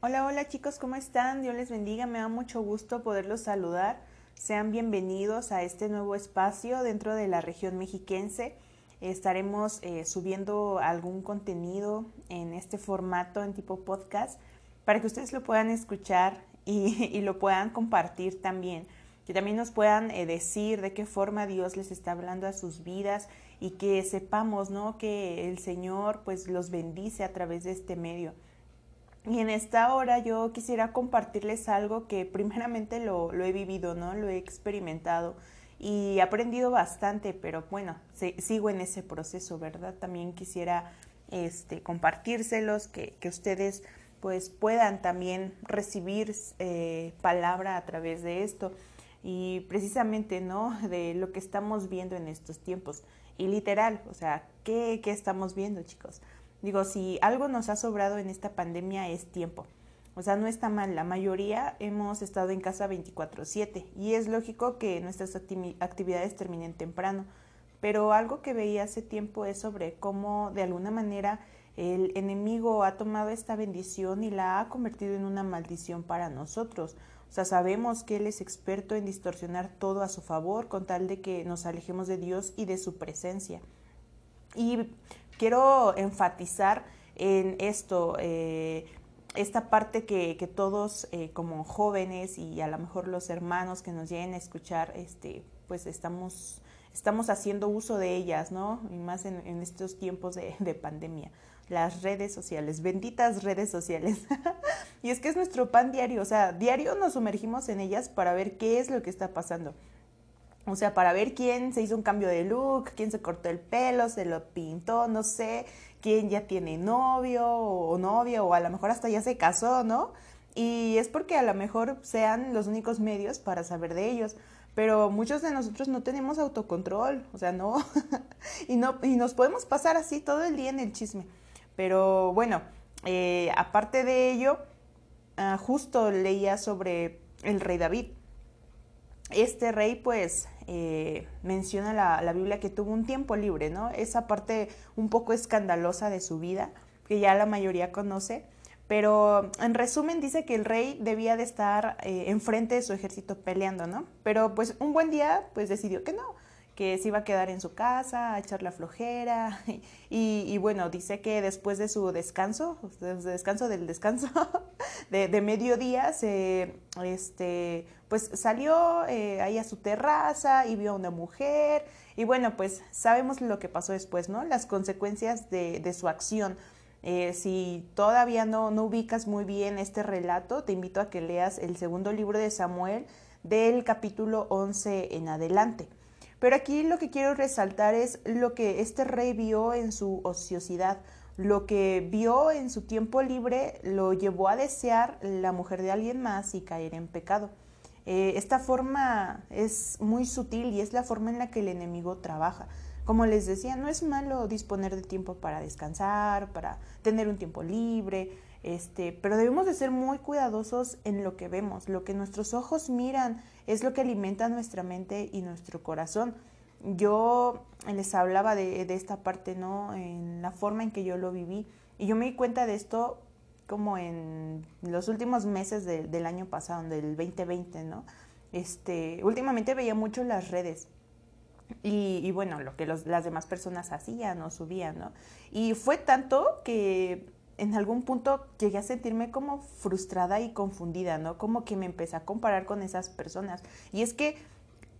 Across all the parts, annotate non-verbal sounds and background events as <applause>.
Hola, hola chicos, ¿cómo están? Dios les bendiga, me da mucho gusto poderlos saludar. Sean bienvenidos a este nuevo espacio dentro de la región mexiquense. Estaremos eh, subiendo algún contenido en este formato en tipo podcast para que ustedes lo puedan escuchar y, <laughs> lo puedan compartir también. Que también nos puedan eh, decir de qué forma Dios les está hablando a sus vidas y que sepamos, ¿no? Que el Señor pues los bendice a través de este medio. Y en esta hora yo quisiera compartirles algo que primeramente lo, he vivido, ¿no? Lo he experimentado y he aprendido bastante, pero bueno, sigo en ese proceso, ¿verdad? También quisiera este, compartírselos, que, que ustedes pues puedan también recibir eh, palabra a través de esto y precisamente, ¿no? De lo que estamos viendo en estos tiempos. Y literal, o sea, ¿qué, qué estamos viendo, chicos? Digo, si algo nos ha sobrado en esta pandemia es tiempo. O sea, no está mal, la mayoría hemos estado en casa 24/7 y es lógico que nuestras actividades terminen temprano, pero algo que veía hace tiempo es sobre cómo de alguna manera el enemigo ha tomado esta bendición y la ha convertido en una maldición para nosotros. O sea, sabemos que Él es experto en distorsionar todo a su favor con tal de que nos alejemos de Dios y de su presencia. Y quiero enfatizar en esto, eh, esta parte que, que todos eh, como jóvenes y a lo mejor los hermanos que nos lleguen a escuchar, este, pues estamos, estamos haciendo uso de ellas, ¿no? Y más en, estos tiempos de, de pandemia las redes sociales, benditas redes sociales. <laughs> y es que es nuestro pan diario, o sea, diario nos sumergimos en ellas para ver qué es lo que está pasando. O sea, para ver quién se hizo un cambio de look, quién se cortó el pelo, se lo pintó, no sé, quién ya tiene novio o novia o a lo mejor hasta ya se casó, ¿no? Y es porque a lo mejor sean los únicos medios para saber de ellos. Pero muchos de nosotros no tenemos autocontrol, o sea, no. <laughs> y, no y nos podemos pasar así todo el día en el chisme. Pero bueno, eh, aparte de ello, ah, justo leía sobre el rey David este rey pues eh, menciona la, la, Biblia que tuvo un tiempo libre, ¿no? Esa parte un poco escandalosa de su vida, que ya la mayoría conoce, pero en resumen dice que el rey debía de estar eh, enfrente de su ejército peleando, ¿no? Pero pues un buen día pues decidió que no, que se iba a quedar en su casa, a echar la flojera. <laughs> Y, bueno, dice que después de su descanso, de descanso del descanso, <laughs> de, mediodía, se, este, pues salió eh, ahí a su terraza y vio a una mujer. Y bueno, pues sabemos lo que pasó después, ¿no? Las consecuencias de, de su acción. Eh, si todavía no, no ubicas muy bien este relato, te invito a que leas el segundo libro de Samuel del capítulo 11 en adelante. Pero aquí lo que quiero resaltar es lo que este rey vio en su ociosidad, lo que vio en su tiempo libre lo llevó a desear la mujer de alguien más y caer en pecado. Eh, esta forma es muy sutil y es la forma en la que el enemigo trabaja. Como les decía, no es malo disponer de tiempo para descansar, para tener un tiempo libre, este, pero debemos de ser muy cuidadosos en lo que vemos. Lo que nuestros ojos miran es lo que alimenta nuestra mente y nuestro corazón. Yo les hablaba de, esta parte, ¿no? En la forma en que yo lo viví. Y yo me di cuenta de esto como en los últimos meses del año pasado, del 2020, ¿no? Este, últimamente veía mucho las redes. Y, bueno, lo que las demás personas hacían o subían, ¿no? Y fue tanto que en algún punto llegué a sentirme como frustrada y confundida, ¿no? Como que me empecé a comparar con esas personas. Y es que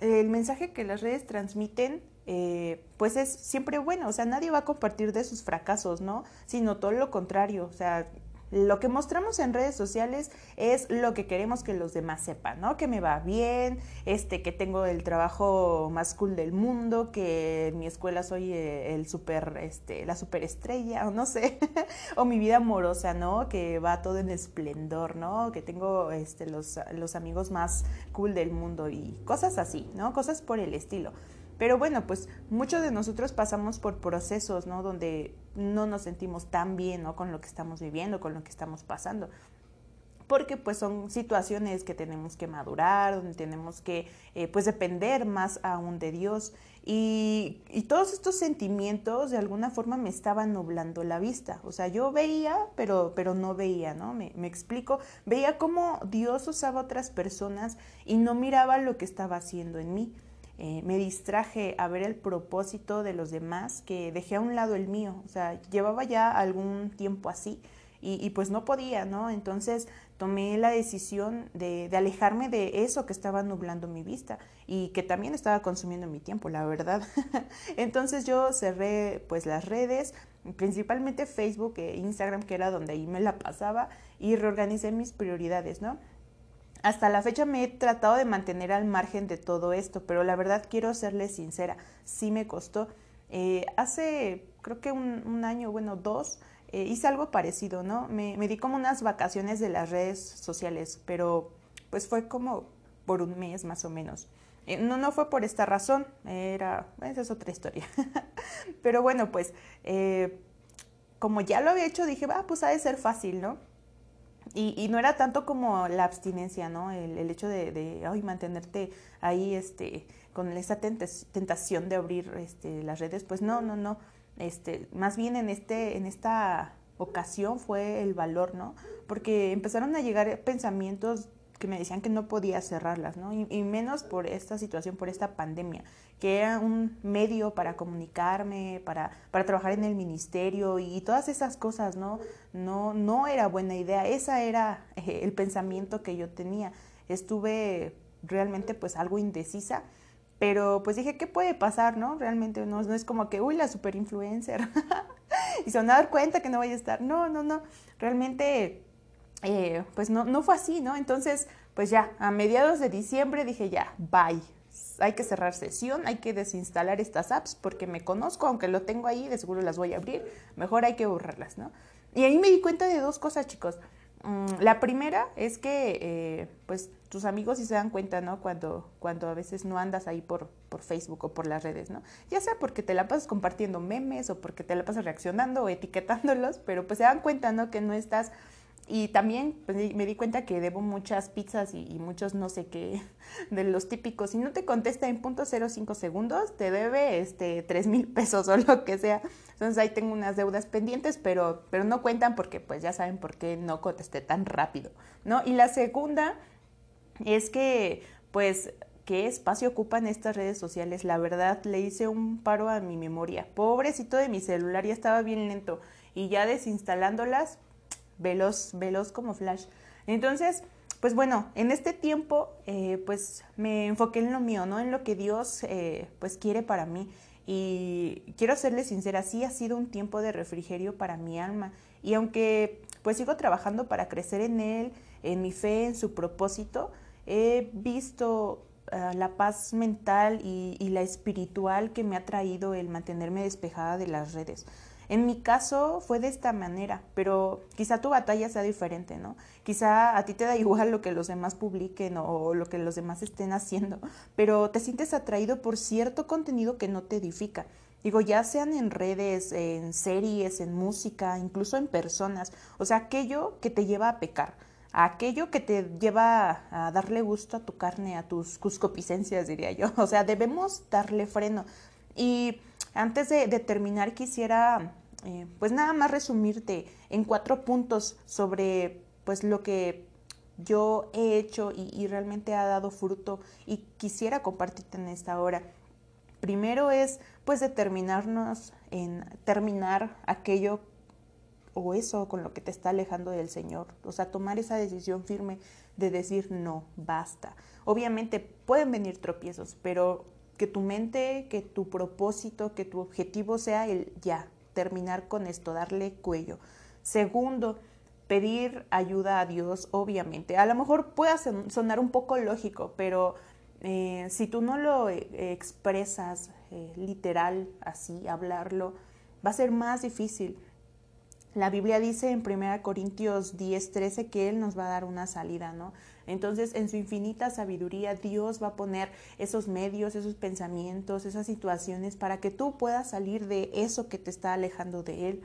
el mensaje que las redes transmiten, eh, pues es siempre bueno, o sea, nadie va a compartir de sus fracasos, ¿no? Sino todo lo contrario, o sea, lo que mostramos en redes sociales es lo que queremos que los demás sepan, ¿no? Que me va bien, este, que tengo el trabajo más cool del mundo, que en mi escuela soy eh, el super, este, la superestrella, o no sé, <laughs> o mi vida amorosa, ¿no? Que va todo en esplendor, ¿no? Que tengo, este, los, los amigos más cool del mundo y cosas así, ¿no? Cosas por el estilo. Pero bueno, pues muchos de nosotros pasamos por procesos, ¿no? Donde no nos sentimos tan bien, ¿no? Con lo que estamos viviendo, con lo que estamos pasando. porque pues son situaciones que tenemos que madurar, donde tenemos que eh, pues depender más aún de Dios y, todos estos sentimientos de alguna forma me estaban nublando la vista, o sea, yo veía, pero, pero no veía, ¿no? Me, me explico, veía cómo Dios usaba otras personas y no miraba lo que estaba haciendo en mí. Eh, me distraje a ver el propósito de los demás, que dejé a un lado el mío, o sea, llevaba ya algún tiempo así y, pues no podía, ¿no? Entonces tomé la decisión de, alejarme de eso que estaba nublando mi vista y que también estaba consumiendo mi tiempo, la verdad. <laughs> Entonces yo cerré pues las redes, principalmente Facebook e Instagram, que era donde ahí me la pasaba, y reorganicé mis prioridades, ¿no? Hasta la fecha me he tratado de mantener al margen de todo esto, pero la verdad quiero serle sincera, sí me costó. Eh, hace creo que un, año, bueno, dos, eh, hice algo parecido, ¿no? Me, di como unas vacaciones de las redes sociales, pero pues fue como por un mes más o menos. Eh, no, no fue por esta razón, era, esa es otra historia. <laughs> pero bueno, pues como ya lo había hecho, dije, va, pues ha de ser fácil, ¿no? Y, y, no era tanto como la abstinencia, ¿no? El, hecho de, de ay, mantenerte ahí este, con esa tentación de abrir este, las redes, pues no, no, no. Este, más bien en, este, en esta ocasión fue el valor, ¿no? Porque empezaron a llegar pensamientos que me decían que no podía cerrarlas, ¿no? Y, menos por esta situación, por esta pandemia, que era un medio para comunicarme, para, para trabajar en el ministerio y, todas esas cosas, ¿no? No, no era buena idea, esa era eh, el pensamiento que yo tenía. Estuve realmente pues algo indecisa, pero pues dije, ¿qué puede pasar, no? Realmente no, no es como que, uy, la super influencer, <laughs> y se van a dar cuenta que no voy a estar. No, no, no, realmente eh, pues no, no fue así, ¿no? Entonces, pues ya, a mediados de diciembre dije ya, bye. Hay que cerrar sesión, hay que desinstalar estas apps porque me conozco, aunque lo tengo ahí, de seguro las voy a abrir, mejor hay que borrarlas, ¿no? Y ahí me di cuenta de dos cosas, chicos. Mm, la primera es que, eh, pues, tus amigos sí se dan cuenta, ¿no? Cuando, cuando a veces no andas ahí por, por Facebook o por las redes, ¿no? Ya sea porque te la pasas compartiendo memes o porque te la pasas reaccionando o etiquetándolos, pero pues se dan cuenta, ¿no? Que no estás y también pues, me di cuenta que debo muchas pizzas y, muchos no sé qué <laughs> de los típicos. Si no te contesta en punto 05 segundos, te debe este 3 mil pesos <laughs> o lo que sea. Entonces ahí tengo unas deudas pendientes, pero, pero no cuentan porque pues ya saben por qué no contesté tan rápido, ¿no? Y la segunda es que pues qué espacio ocupan estas redes sociales. La verdad, le hice un paro a mi memoria. Pobrecito de mi celular, ya estaba bien lento. Y ya desinstalándolas, veloz, veloz como flash. Entonces, pues bueno, en este tiempo, eh, pues me enfoqué en lo mío, ¿no? En lo que Dios, eh, pues quiere para mí. Y quiero serle sincera, sí ha sido un tiempo de refrigerio para mi alma. Y aunque pues sigo trabajando para crecer en Él, en mi fe, en su propósito, he visto ah, la paz mental y, la espiritual que me ha traído el mantenerme despejada de las redes. En mi caso fue de esta manera, pero quizá tu batalla sea diferente, ¿no? Quizá a ti te da igual lo que los demás publiquen o lo que los demás estén haciendo, pero te sientes atraído por cierto contenido que no te edifica. Digo, ya sean en redes, en series, en música, incluso en personas. O sea, aquello que te lleva a pecar, aquello que te lleva a darle gusto a tu carne, a tus cuscopicencias, diría yo. <laughs> O sea, debemos darle freno. Y antes de, de terminar, quisiera eh, pues nada más resumirte en cuatro puntos sobre pues lo que yo he hecho y, realmente ha dado fruto y quisiera compartirte en esta hora. Primero es pues determinarnos en terminar aquello o eso con lo que te está alejando del Señor. O sea, tomar esa decisión firme de decir no, basta. Obviamente pueden venir tropiezos, pero que tu mente, que tu propósito, que tu objetivo sea el ya, terminar con esto, darle cuello. Segundo, pedir ayuda a Dios, obviamente. A lo mejor puede sonar un poco lógico, pero eh, si tú no lo eh, expresas eh, literal, así, hablarlo, va a ser más difícil. La Biblia dice en 1 Corintios 10, 13 que Él nos va a dar una salida, ¿no? Entonces, en su infinita sabiduría, Dios va a poner esos medios, esos pensamientos, esas situaciones para que tú puedas salir de eso que te está alejando de Él.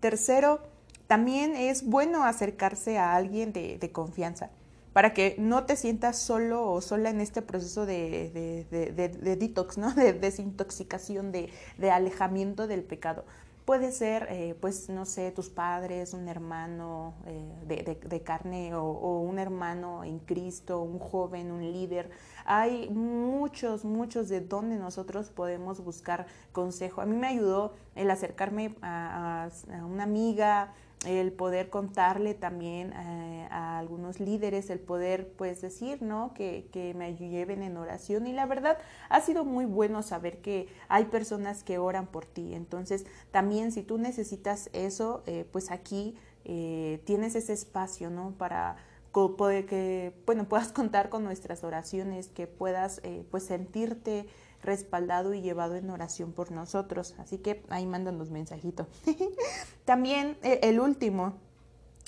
Tercero, también es bueno acercarse a alguien de, confianza para que no te sientas solo o sola en este proceso de, de, de, de detox, ¿no? <laughs> De desintoxicación, de, alejamiento del pecado. Puede ser, eh, pues, no sé, tus padres, un hermano eh, de, carne o, un hermano en Cristo, un joven, un líder. Hay muchos, muchos de donde nosotros podemos buscar consejo. A mí me ayudó el acercarme a una amiga, el poder contarle también eh, a algunos líderes, el poder pues decir, ¿no? Que, que, me lleven en oración y la verdad ha sido muy bueno saber que hay personas que oran por ti. Entonces también si tú necesitas eso, eh, pues aquí eh, tienes ese espacio, ¿no? Para que, bueno, puedas contar con nuestras oraciones, que puedas pues sentirte respaldado y llevado en oración por nosotros. Así que ahí mándanos mensajito. <laughs> También eh, el último.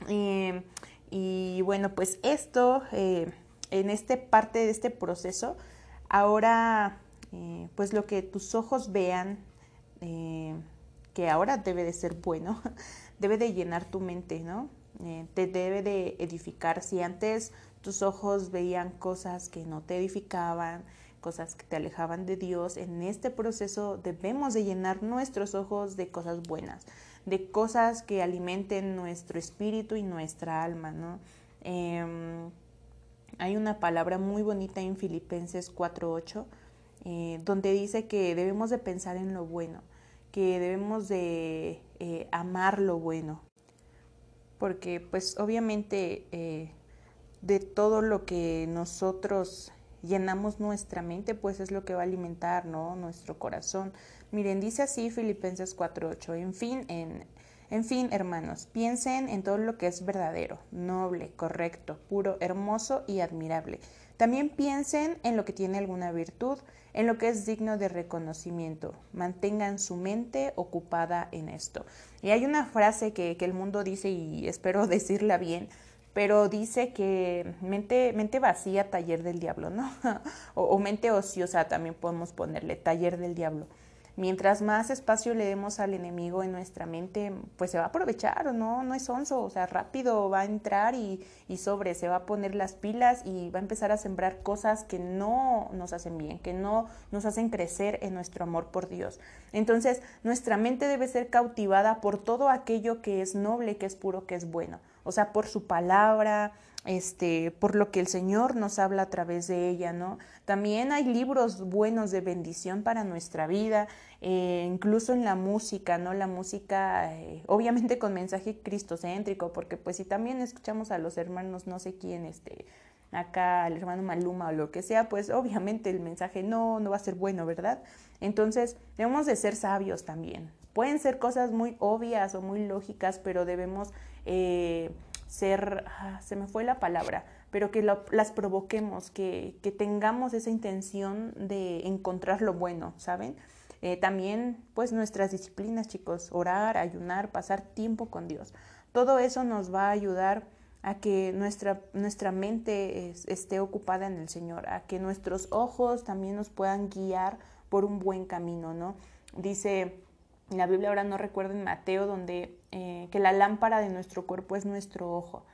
Eh, y bueno, pues esto, eh, en este parte de este proceso, ahora, pues lo que tus ojos vean, que ahora debe de ser bueno, <laughs> debe de llenar tu mente, ¿no? te debe de edificar. Si antes tus ojos veían cosas que no te edificaban, cosas que te alejaban de Dios, en este proceso debemos de llenar nuestros ojos de cosas buenas, de cosas que alimenten nuestro espíritu y nuestra alma, ¿no? Em, hay una palabra muy bonita en Filipenses 4.8, eh, donde dice que debemos de pensar en lo bueno, que debemos de eh, amar lo bueno, porque pues obviamente eh, de todo lo que nosotros llenamos nuestra mente, pues es lo que va a alimentar, ¿no? Nuestro corazón. Miren, dice así Filipenses 4:8, en fin, en, en fin, hermanos, piensen en todo lo que es verdadero, noble, correcto, puro, hermoso y admirable. También piensen en lo que tiene alguna virtud, en lo que es digno de reconocimiento. Mantengan su mente ocupada en esto. Y hay una frase que, que el mundo dice, y espero <laughs> decirla bien, pero dice que mente, mente vacía, taller del diablo, ¿no? <laughs> o, mente ociosa también podemos ponerle, taller del diablo. Mientras más espacio le demos al enemigo en nuestra mente, pues se va a aprovechar, ¿no? No es onzo, o sea, rápido va a entrar y, y sobre, se va a poner las pilas y va a empezar a sembrar cosas que no nos hacen bien, que no nos hacen crecer en nuestro amor por Dios. Entonces, nuestra mente debe ser cautivada por todo aquello que es noble, que es puro, que es bueno o sea, por su palabra, este, por lo que el Señor nos habla a través de ella, ¿no? También hay libros buenos de bendición para nuestra vida, eh, incluso en la música, ¿no? La música, eh, obviamente con mensaje cristocéntrico, porque pues si también escuchamos a los hermanos, no sé quién, este, acá al hermano Maluma o lo que sea, pues obviamente el mensaje no, no va a ser bueno, ¿verdad? Entonces, debemos de ser sabios también. Pueden ser cosas muy obvias o muy lógicas, pero debemos eh, ser, ah, se me fue la palabra, pero que las provoquemos, que, que, tengamos esa intención de encontrar lo bueno, ¿saben? Eh, también, pues, nuestras disciplinas, chicos, orar, ayunar, pasar tiempo con Dios. Todo eso nos va a ayudar a que nuestra, nuestra mente esté ocupada en el Señor, a que nuestros ojos también nos puedan guiar por un buen camino, ¿no? Dice la Biblia, ahora no recuerdo en Mateo, donde eh, que la lámpara de nuestro cuerpo es nuestro ojo,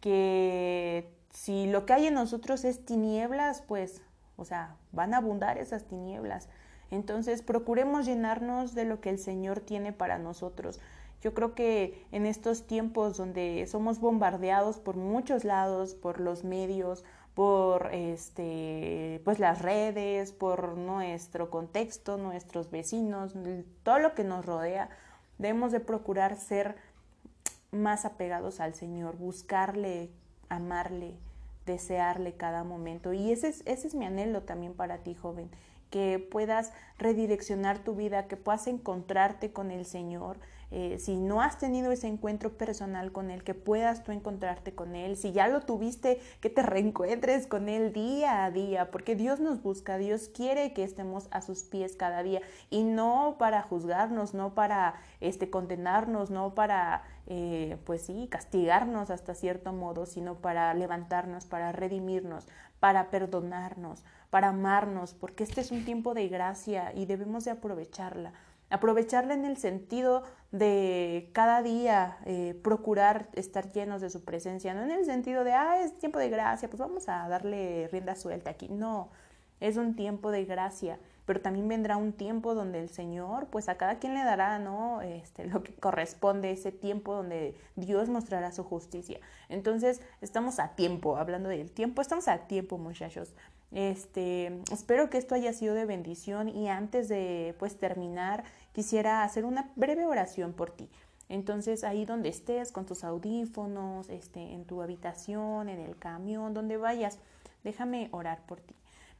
que si lo que hay en nosotros es tinieblas, pues, o sea, van a abundar esas tinieblas. Entonces, procuremos llenarnos de lo que el Señor tiene para nosotros. Yo creo que en estos tiempos donde somos bombardeados por muchos lados, por los medios, por este pues las redes, por nuestro contexto, nuestros vecinos, todo lo que nos rodea, debemos de procurar ser más apegados al Señor, buscarle, amarle, desearle cada momento. Y ese es, ese es mi anhelo también para ti, joven, que puedas redireccionar tu vida, que puedas encontrarte con el Señor, eh, si no has tenido ese encuentro personal con Él, que puedas tú encontrarte con Él, si ya lo tuviste, que te <laughs> reencuentres con Él día a día, porque Dios nos busca, Dios quiere que estemos a sus pies cada día y no para juzgarnos, no para este, condenarnos, no para, eh, pues sí, castigarnos hasta cierto modo, sino para levantarnos, para redimirnos, para perdonarnos, para amarnos, porque este es un tiempo de gracia y debemos de aprovecharla aprovecharla en el sentido de cada día eh, procurar estar llenos de su presencia, no en el sentido de, ah, es tiempo de gracia, pues vamos a darle rienda suelta aquí. No, es un tiempo de gracia pero también vendrá un tiempo donde el Señor, pues a cada quien le dará, ¿no? Este, lo que corresponde, ese tiempo donde Dios mostrará su justicia. Entonces, estamos a tiempo, hablando del tiempo, estamos a tiempo, muchachos. Este, espero que esto haya sido de bendición y antes de pues terminar, quisiera hacer una breve oración por ti. Entonces, ahí donde estés, con tus audífonos, este, en tu habitación, en el camión, donde vayas, déjame orar por ti.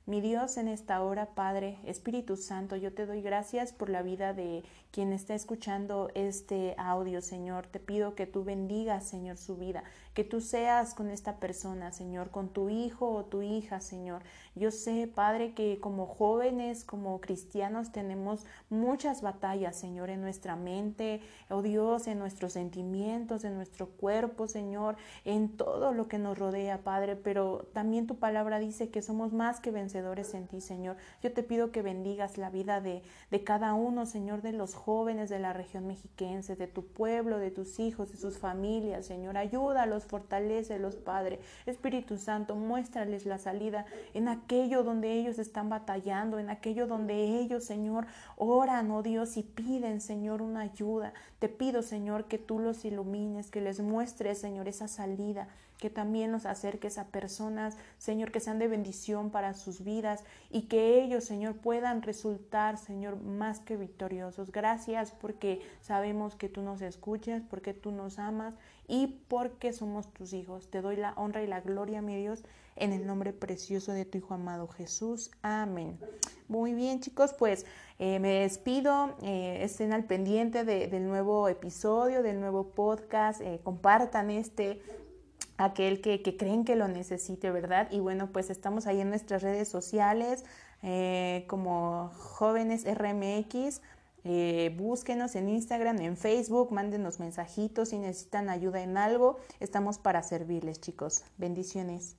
Mi Dios, en esta hora, Padre, Espíritu Santo, yo te doy gracias por la vida de quien está escuchando este audio, Señor. Te pido que tú bendigas, Señor, su vida, que tú seas con esta persona, Señor, con tu hijo o tu hija, Señor. Yo sé, Padre, que como jóvenes, como cristianos, tenemos muchas batallas, Señor, en nuestra mente, oh Dios, en nuestros sentimientos, en nuestro cuerpo, Señor, en todo lo que nos rodea, Padre, pero también tu palabra dice que somos más que vencedores en ti, Señor. Yo te pido que bendigas la vida de, de cada uno, Señor, de los jóvenes de la región mexiquense, de tu pueblo, de tus hijos, de sus familias, Señor. Ayúdalos, fortalecelos, Padre. Espíritu Santo, muéstrales la salida en aquello donde ellos están batallando, en aquello donde ellos, Señor, oran, oh Dios, y piden, Señor, una ayuda. Te pido, Señor, que tú los ilumines, que les muestres, Señor, esa salida que también nos acerques a personas, Señor, que sean de bendición para sus vidas y que ellos, Señor, puedan resultar, Señor, más que victoriosos. Gracias porque sabemos que tú nos escuchas, porque tú nos amas y porque somos tus hijos. Te doy la honra y la gloria, mi Dios, en el nombre precioso de tu Hijo amado Jesús. Amén. Muy bien, chicos, pues eh, me despido. Eh, estén al pendiente del nuevo episodio, del nuevo podcast. Eh, compartan este aquel que, creen que lo necesite, ¿verdad? Y bueno, pues estamos ahí en nuestras redes sociales eh, como jóvenes RMX. Eh, búsquenos en Instagram, en Facebook, mándenos mensajitos si necesitan ayuda en algo. Estamos para servirles, chicos. Bendiciones.